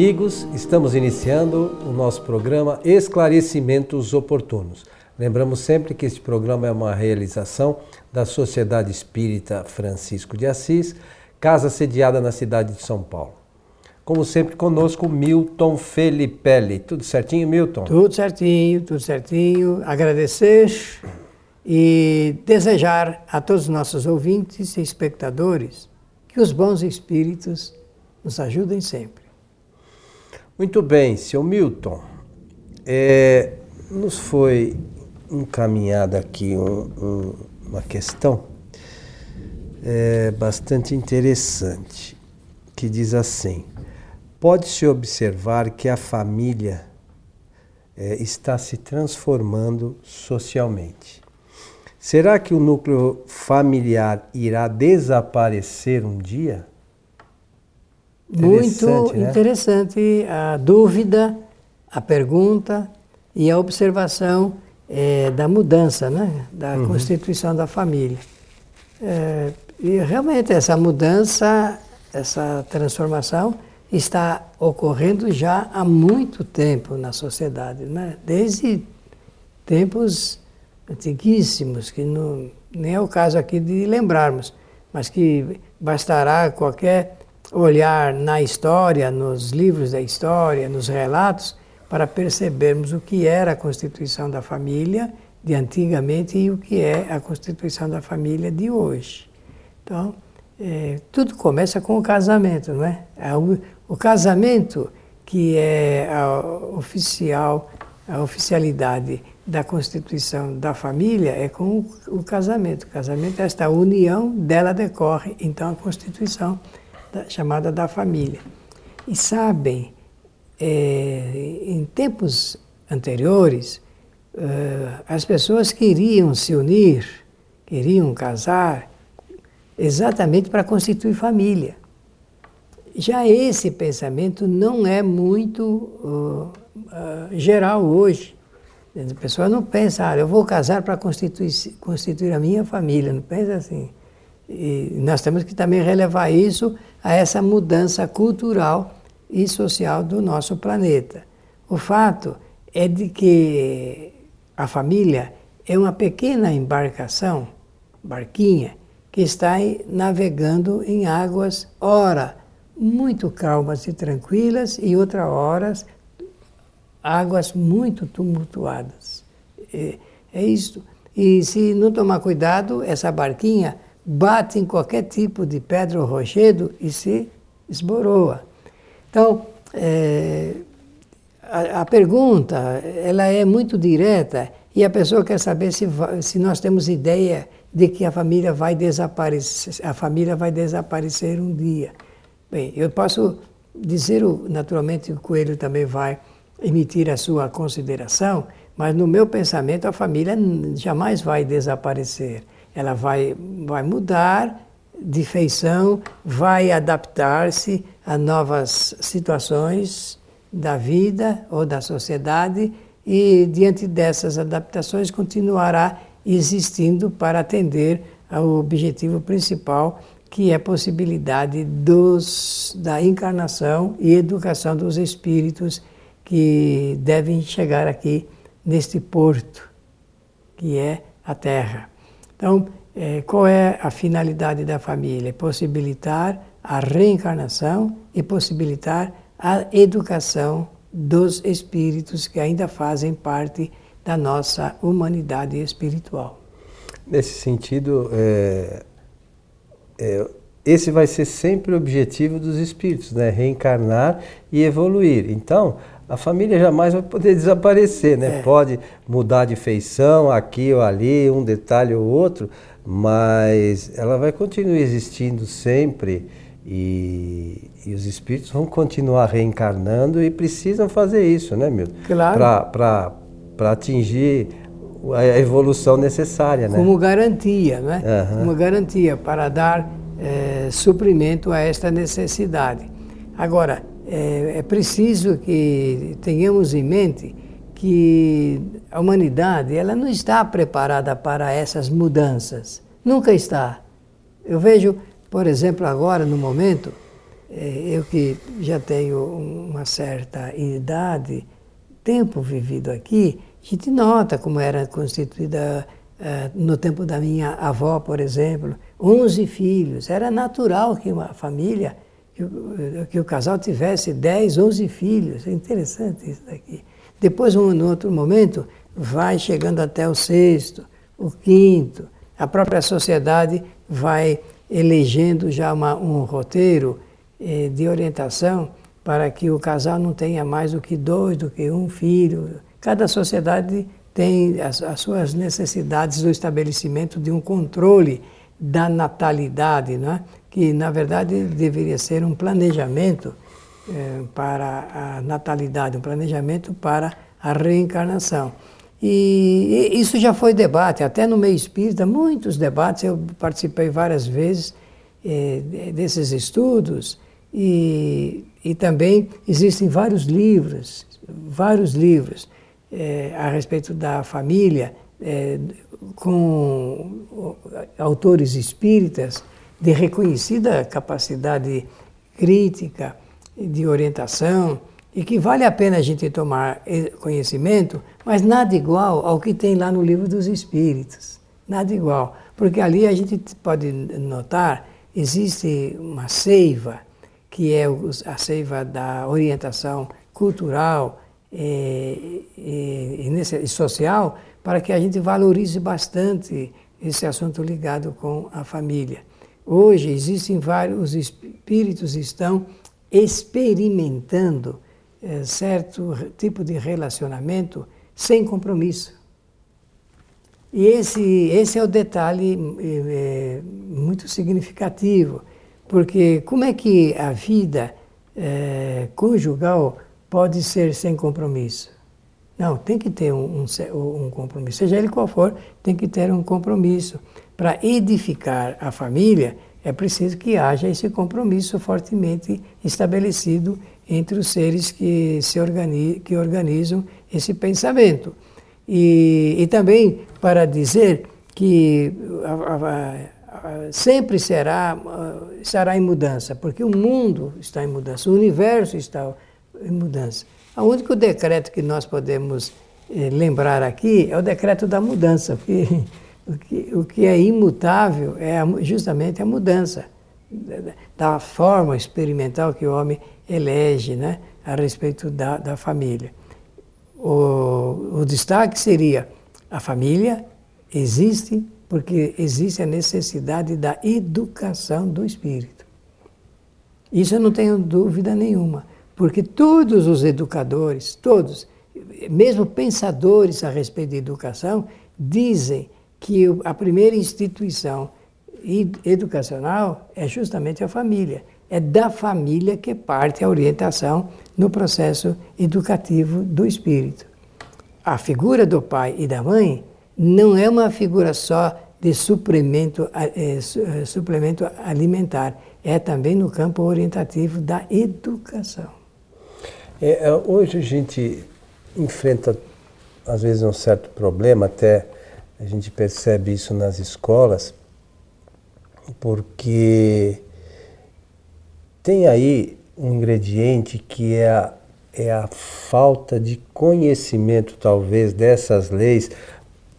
amigos, estamos iniciando o nosso programa Esclarecimentos Oportunos. Lembramos sempre que este programa é uma realização da Sociedade Espírita Francisco de Assis, casa sediada na cidade de São Paulo. Como sempre, conosco Milton Felipelli. Tudo certinho, Milton? Tudo certinho, tudo certinho. Agradecer e desejar a todos os nossos ouvintes e espectadores que os bons espíritos nos ajudem sempre. Muito bem, seu Milton. É, nos foi encaminhada aqui um, um, uma questão é, bastante interessante, que diz assim: pode-se observar que a família é, está se transformando socialmente. Será que o núcleo familiar irá desaparecer um dia? Muito interessante, né? interessante a dúvida, a pergunta e a observação é, da mudança, né? da uhum. constituição da família. É, e realmente essa mudança, essa transformação está ocorrendo já há muito tempo na sociedade, né? desde tempos antiguíssimos, que não, nem é o caso aqui de lembrarmos, mas que bastará qualquer olhar na história, nos livros da história, nos relatos, para percebermos o que era a constituição da família de antigamente e o que é a constituição da família de hoje. Então, é, tudo começa com o casamento, não é? é o, casamento que é a oficial, a oficialidade da constituição da família é com o, o casamento. O casamento é esta união, dela decorre então a constituição da, chamada da família. E sabem, é, em tempos anteriores, uh, as pessoas queriam se unir, queriam casar, exatamente para constituir família. Já esse pensamento não é muito uh, uh, geral hoje. A pessoa não pensa, ah, eu vou casar para constituir, constituir a minha família, não pensa assim. E nós temos que também relevar isso a essa mudança cultural e social do nosso planeta. O fato é de que a família é uma pequena embarcação, barquinha, que está navegando em águas, ora muito calmas e tranquilas, e outra horas águas muito tumultuadas. É, é isso. E se não tomar cuidado, essa barquinha bate em qualquer tipo de pedra ou rochedo e se esboroa. Então, é, a, a, pergunta ela é muito direta e a pessoa quer saber se, se nós temos ideia de que a família vai desaparecer, a família vai desaparecer um dia. Bem, eu posso dizer, naturalmente, o Coelho também vai emitir a sua consideração, mas no meu pensamento a família jamais vai desaparecer ela vai, vai mudar de feição, vai adaptar-se a novas situações da vida ou da sociedade e, diante dessas adaptações, continuará existindo para atender ao objetivo principal, que é a possibilidade dos, da encarnação e educação dos espíritos que devem chegar aqui neste porto, que é a Terra. Então, é, qual é a finalidade da família? Possibilitar a reencarnação e possibilitar a educação dos espíritos que ainda fazem parte da nossa humanidade espiritual. Nesse sentido, é, é, esse vai ser sempre o objetivo dos espíritos, né? reencarnar e evoluir. Então, a família jamais vai poder desaparecer, né? É. Pode mudar de feição aqui ou ali, um detalhe ou outro, mas ela vai continuar existindo sempre e, e os espíritos vão continuar reencarnando e precisam fazer isso, né, Milton? Claro. Para atingir a evolução necessária, né? Como garantia, né? Uhum. Como garantia para dar é, suprimento a esta necessidade. Agora, é, é preciso que tenhamos em mente que a humanidade ela não está preparada para essas mudanças. Nunca está. Eu vejo, por exemplo, agora, no momento, é, eu que já tenho uma certa idade, tempo vivido aqui, a gente nota como era constituída uh, no tempo da minha avó, por exemplo, 11 filhos. Era natural que uma família, que, que o casal tivesse 10, 11 filhos. É interessante isso daqui. Depois, um, no outro momento, vai chegando até o sexto, o quinto. A própria sociedade vai elegendo já uma, um roteiro eh, de orientação para que o casal não tenha mais do que dois, do que um filho. Cada sociedade tem as, as suas necessidades do estabelecimento de um controle da natalidade, né? Que na verdade deveria ser um planejamento eh, para a natalidade, um planejamento para a reencarnação. E, e isso já foi debate, até no meio espírita, muitos debates, eu participei várias vezes eh, desses estudos, e, e também existem vários livros, vários livros é, a respeito da família, é, com autores espíritas de reconhecida capacidade crítica, de orientação, e que vale a pena a gente tomar conhecimento, mas nada igual ao que tem lá no livro dos Espíritos. Nada igual. Porque ali a gente pode notar, existe uma seiva que é a seiva da orientação cultural e, e, e, social, para que a gente valorize bastante esse assunto ligado com a família. Hoje existem vários, os espíritos estão experimentando é, certo tipo de relacionamento sem compromisso. E esse, esse é o detalhe é, muito significativo porque como é que a vida é, conjugal pode ser sem compromisso? Não, tem que ter um, um, um compromisso, seja ele qual for, tem que ter um compromisso. Para edificar a família, é preciso que haja esse compromisso fortemente estabelecido entre os seres que, se organizam, que organizam esse pensamento. E, e também para dizer que a, a, sempre será, estará em mudança, porque o mundo está em mudança, o universo está em mudança. O único decreto que nós podemos eh, lembrar aqui é o decreto da mudança, porque o que, o que é imutável é justamente a mudança da forma experimental que o homem elege né, a respeito da, da família. O, o destaque seria a família existe porque existe a necessidade da educação do espírito. Isso eu não tenho dúvida nenhuma, porque todos os educadores, todos, mesmo pensadores a respeito de educação, dizem que a primeira instituição educacional é justamente a família. É da família que parte a orientação no processo educativo do espírito. A figura do pai e da mãe não é uma figura só de suplemento, é, suplemento alimentar, é também no campo orientativo da educação. É, hoje a gente enfrenta, às vezes, um certo problema, até a gente percebe isso nas escolas, porque tem aí um ingrediente que é a, é a falta de conhecimento, talvez, dessas leis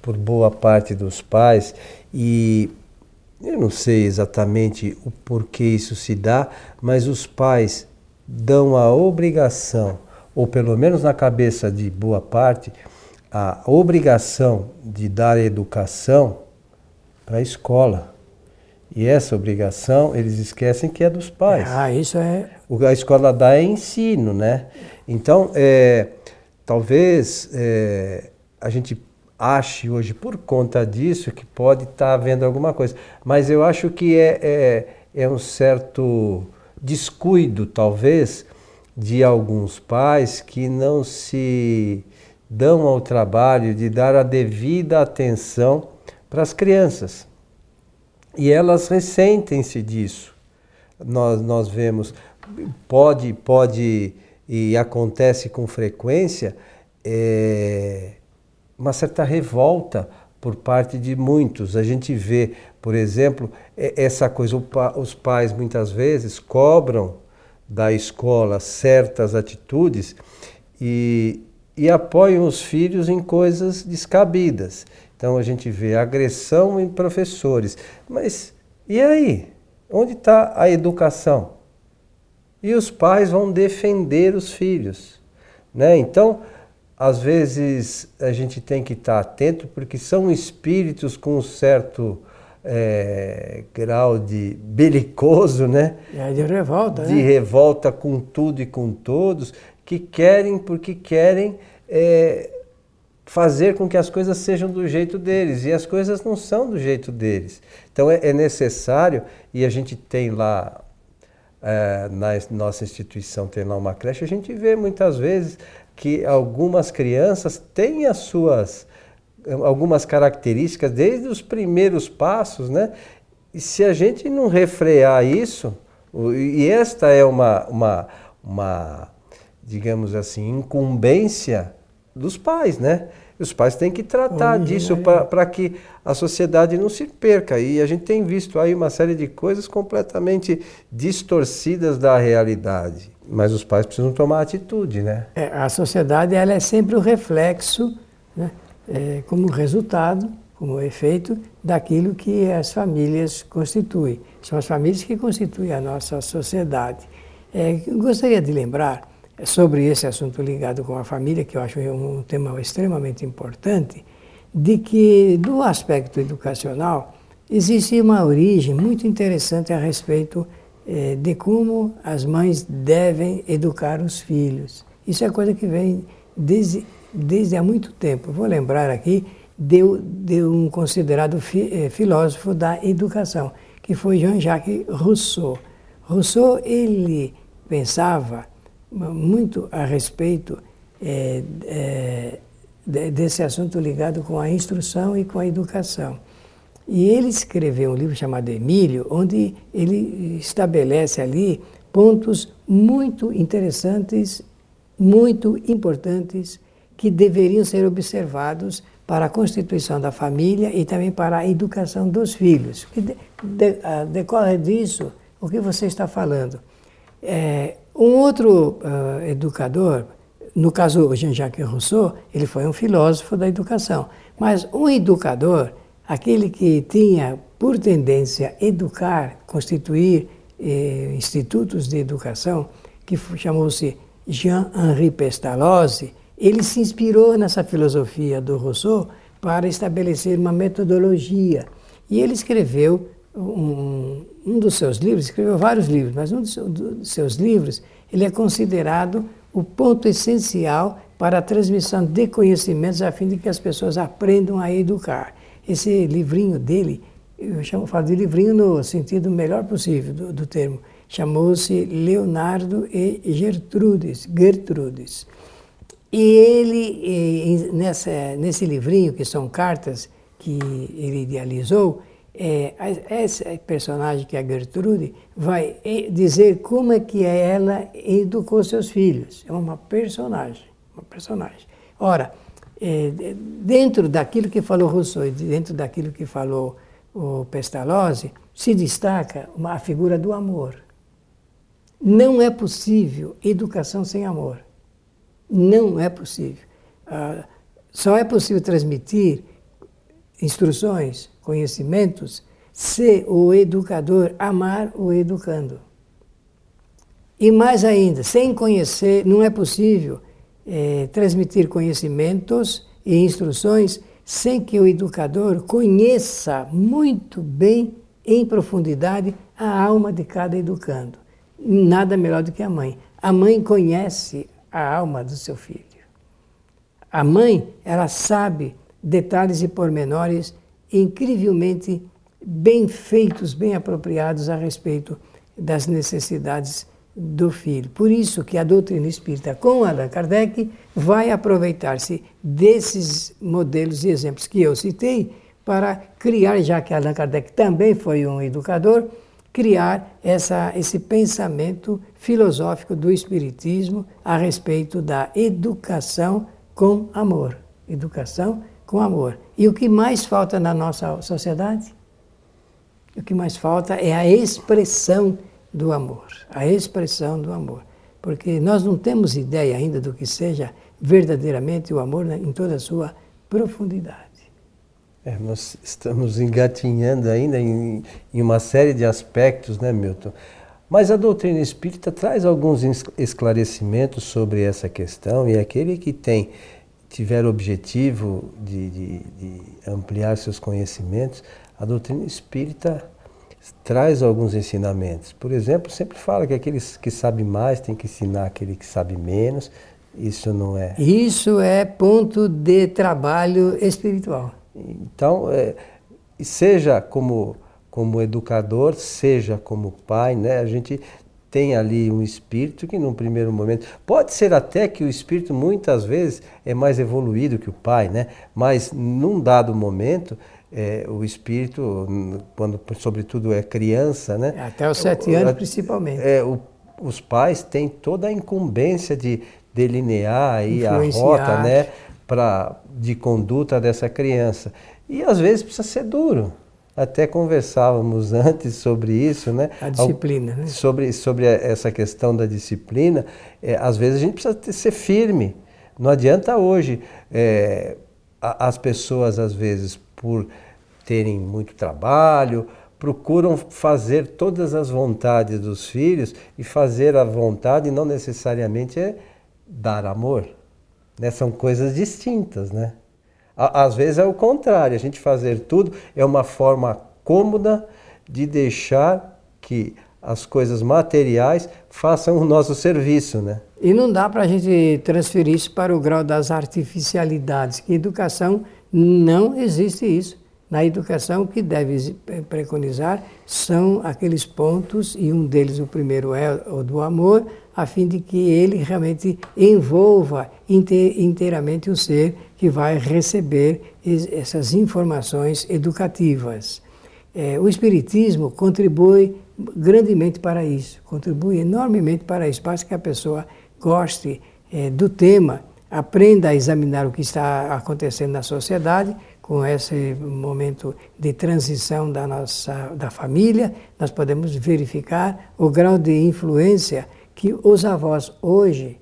por boa parte dos pais. E eu não sei exatamente o porquê isso se dá, mas os pais dão a obrigação, ou pelo menos na cabeça de boa parte, a obrigação de dar educação para a escola. E essa obrigação, eles esquecem que é dos pais. Ah, isso é. O a escola dá é ensino, né? Então, é, talvez é, a gente ache hoje, por conta disso, que pode estar tá havendo alguma coisa. Mas eu acho que é, é, é um certo descuido, talvez, de alguns pais que não se dão ao trabalho de dar a devida atenção para as crianças. E elas ressentem-se disso. Nós, nós vemos, pode, pode e acontece com frequência, é, uma certa revolta por parte de muitos. A gente vê, por exemplo, essa coisa, os pais muitas vezes cobram da escola certas atitudes e, e apoiam os filhos em coisas descabidas. Então a gente vê agressão em professores. Mas e aí? Onde está a educação? E os pais vão defender os filhos. Né? Então, às vezes a gente tem que estar atento porque são espíritos com um certo é, grau de belicoso, né? É de revolta, De né? revolta com tudo e com todos, que querem porque querem é, fazer com que as coisas sejam do jeito deles e as coisas não são do jeito deles. Então é, é necessário e a gente tem lá é, na nossa instituição tem lá uma creche, a gente vê muitas vezes que algumas crianças têm as suas algumas características desde os primeiros passos, né? E se a gente não refrear isso, e esta é uma, uma, uma digamos assim, incumbência dos pais, né? Os pais têm que tratar disso para que a sociedade não se perca. E a gente tem visto aí uma série de coisas completamente distorcidas da realidade. Mas os pais precisam tomar atitude, né? É, a sociedade ela é sempre o reflexo né, é, como resultado, como efeito daquilo que as famílias constituem. São as famílias que constituem a nossa sociedade. É, gostaria de lembrar sobre esse assunto ligado com a família, que eu acho um tema extremamente importante, de que do aspecto educacional existe uma origem muito interessante a respeito é, de como as mães devem educar os filhos. Isso é coisa que vem desde desde há muito tempo. Vou lembrar aqui de, de um considerado fi, eh, filósofo da educação, que foi Jean-Jacques Rousseau. Rousseau ele pensava muito a respeito eh, eh, desse assunto ligado com a instrução e com a educação. E ele escreveu um livro chamado Emílio, onde ele estabelece ali pontos muito interessantes, muito importantes que deveriam ser observados para a constituição da família e também para a educação dos filhos. De, de, uh, decorre disso o que você está falando. É, um outro uh, educador, no caso Jean-Jacques Rousseau, ele foi um filósofo da educação, mas um educador, aquele que tinha por tendência educar, constituir eh, institutos de educação, que chamou-se Jean-Henri Pestalozzi, ele se inspirou nessa filosofia do Rousseau para estabelecer uma metodologia. E ele escreveu um, um dos seus livros, escreveu vários livros, mas um dos seus livros, ele é considerado o ponto essencial para a transmissão de conhecimentos a fim de que as pessoas aprendam a educar. Esse livrinho dele, eu chamo, falo de livrinho no sentido melhor possível do, do termo, chamou-se Leonardo e Gertrudes, Gertrudes. E ele, nessa, nesse livrinho, que são cartas que ele idealizou, é, essa personagem que é a Gertrude vai dizer como é que ela educou seus filhos. É uma personagem, uma personagem. Ora, é, dentro daquilo que falou Rousseau e dentro daquilo que falou o Pestalozzi, se destaca uma, a figura do amor. Não é possível educação sem amor. Não é possível. Ah, só é possível transmitir instruções, conhecimentos, se o educador amar o educando. E mais ainda, sem conhecer, não é possível é, transmitir conhecimentos e instruções sem que o educador conheça muito bem, em profundidade, a alma de cada educando. Nada melhor do que a mãe. A mãe conhece a alma do seu filho. A mãe, ela sabe detalhes e pormenores incrivelmente bem feitos, bem apropriados a respeito das necessidades do filho. Por isso que a doutrina espírita com Allan Kardec vai aproveitar-se desses modelos e exemplos que eu citei para criar, já que Allan Kardec também foi um educador, criar essa, esse pensamento filosófico do Espiritismo a respeito da educação com amor. Educação com amor. E o que mais falta na nossa sociedade? O que mais falta é a expressão do amor, a expressão do amor. Porque nós não temos ideia ainda do que seja verdadeiramente o amor né, em toda a sua profundidade. É, nós estamos engatinhando ainda em, em, uma série de aspectos, né, Milton? Mas a doutrina espírita traz alguns esclarecimentos sobre essa questão e aquele que tem tiver objetivo de, de, de ampliar seus conhecimentos, a doutrina espírita traz alguns ensinamentos. Por exemplo, sempre fala que aqueles que sabem mais têm que ensinar aquele que sabe menos. Isso não é. Isso é ponto de trabalho espiritual. Então, é, seja como, como educador, seja como pai, né, a gente tem ali um espírito que num primeiro momento pode ser até que o espírito muitas vezes é mais evoluído que o pai, né? Mas num dado momento é, o espírito, quando sobretudo é criança, né? Até os sete anos, principalmente. É, o, os pais têm toda a incumbência de delinear aí a rota, né? Pra, de conduta dessa criança. E às vezes precisa ser duro. Até conversávamos antes sobre isso, né? A disciplina, né? Sobre, sobre essa questão da disciplina. É, às vezes a gente precisa ter, ser firme. Não adianta hoje é, as pessoas, às vezes, por terem muito trabalho, procuram fazer todas as vontades dos filhos e fazer a vontade não necessariamente é dar amor. Né? São coisas distintas, né? Às vezes é o contrário, a gente fazer tudo é uma forma cômoda de deixar que as coisas materiais façam o nosso serviço, né? E não dá para a gente transferir isso para o grau das artificialidades, que educação não existe isso. Na educação, o que deve preconizar são aqueles pontos, e um deles, o primeiro, é o do amor, a fim de que ele realmente envolva inteiramente o ser que vai receber essas informações educativas. É, o Espiritismo contribui grandemente para isso, contribui enormemente para isso, para que a pessoa goste é, do tema aprenda a examinar o que está acontecendo na sociedade com esse momento de transição da nossa da família, nós podemos verificar o grau de influência que os avós hoje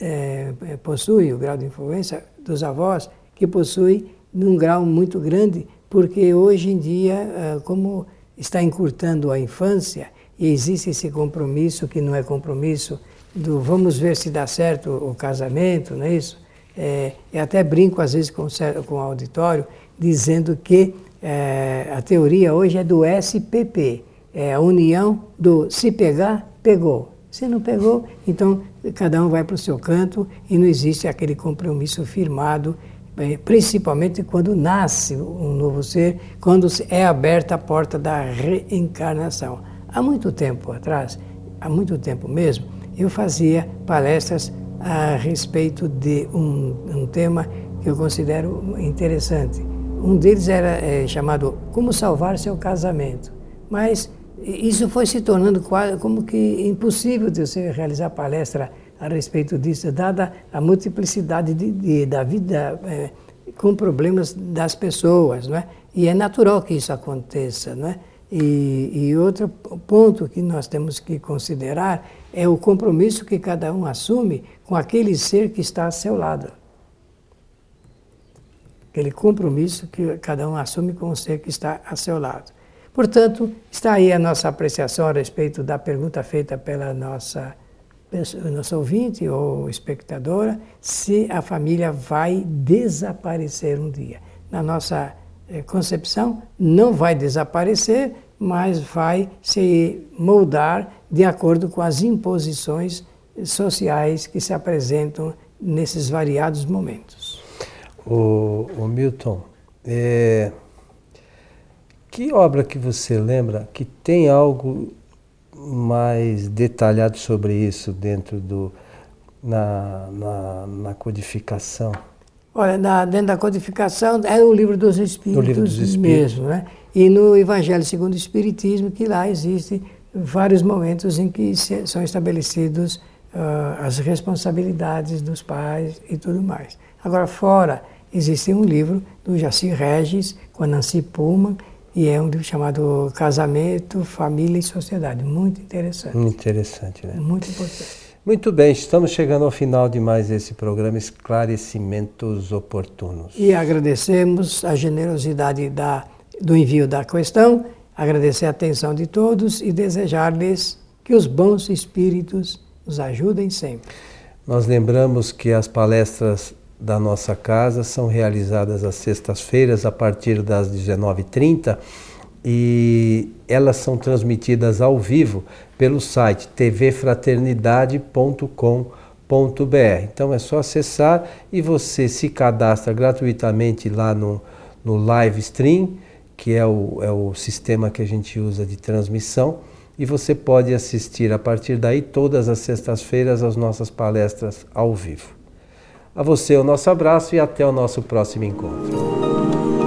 é, possuem, o grau de influência dos avós que possuem num grau muito grande, porque hoje em dia, é, como está encurtando a infância e existe esse compromisso que não é compromisso do vamos ver se dá certo o casamento, não é isso? É, eu até brinco às vezes com, com o auditório, dizendo que é, a teoria hoje é do SPP, é a união do se pegar, pegou. Se não pegou, então cada um vai para o seu canto e não existe aquele compromisso firmado, é, principalmente quando nasce um novo ser, quando é aberta a porta da reencarnação. Há muito tempo atrás, há muito tempo mesmo, eu fazia palestras a respeito de um, um tema que eu considero interessante. Um deles era é, chamado Como Salvar Seu Casamento. Mas isso foi se tornando quase como que impossível de você realizar palestra a respeito disso, dada a multiplicidade de, de, da vida é, com problemas das pessoas, não é? E é natural que isso aconteça, não é? E, e outro ponto que nós temos que considerar é o compromisso que cada um assume com aquele ser que está a seu lado. Aquele compromisso que cada um assume com o ser que está a seu lado. Portanto, está aí a nossa apreciação a respeito da pergunta feita pela nossa, ouvinte ou espectadora, se a família vai desaparecer um dia. Na nossa eh, concepção, não vai desaparecer, mas vai se moldar de acordo com as imposições sociais que se apresentam nesses variados momentos. O, o Milton, é, que obra que você lembra que tem algo mais detalhado sobre isso dentro do na, na, na codificação? Olha, na, dentro da codificação é o livro dos Espíritos, livro dos Espíritos. mesmo, né? E no Evangelho segundo o Espiritismo, que lá existe vários momentos em que se, são estabelecidos uh, as responsabilidades dos pais e tudo mais. Agora, fora, existe um livro do Jacir Regis, com a Nancy Pullman, E é um livro chamado Casamento, Família e Sociedade. Muito interessante. Muito interessante, né? Muito importante. Muito bem, estamos chegando ao final de mais esse programa Esclarecimentos Oportunos. E agradecemos a generosidade da, do envio da questão, agradecer a atenção de todos e desejar-lhes que os bons espíritos nos ajudem sempre. Nós lembramos que as palestras da nossa casa são realizadas às sextas-feiras a partir das 19h30 e elas são transmitidas ao vivo pelo site tvfraternidade.com.br. Então é só acessar e você se cadastra gratuitamente lá no, no live stream, que é o, é o sistema que a gente usa de transmissão, e você pode assistir a partir daí todas as sextas-feiras as nossas palestras ao vivo. A você o nosso abraço e até o nosso próximo encontro.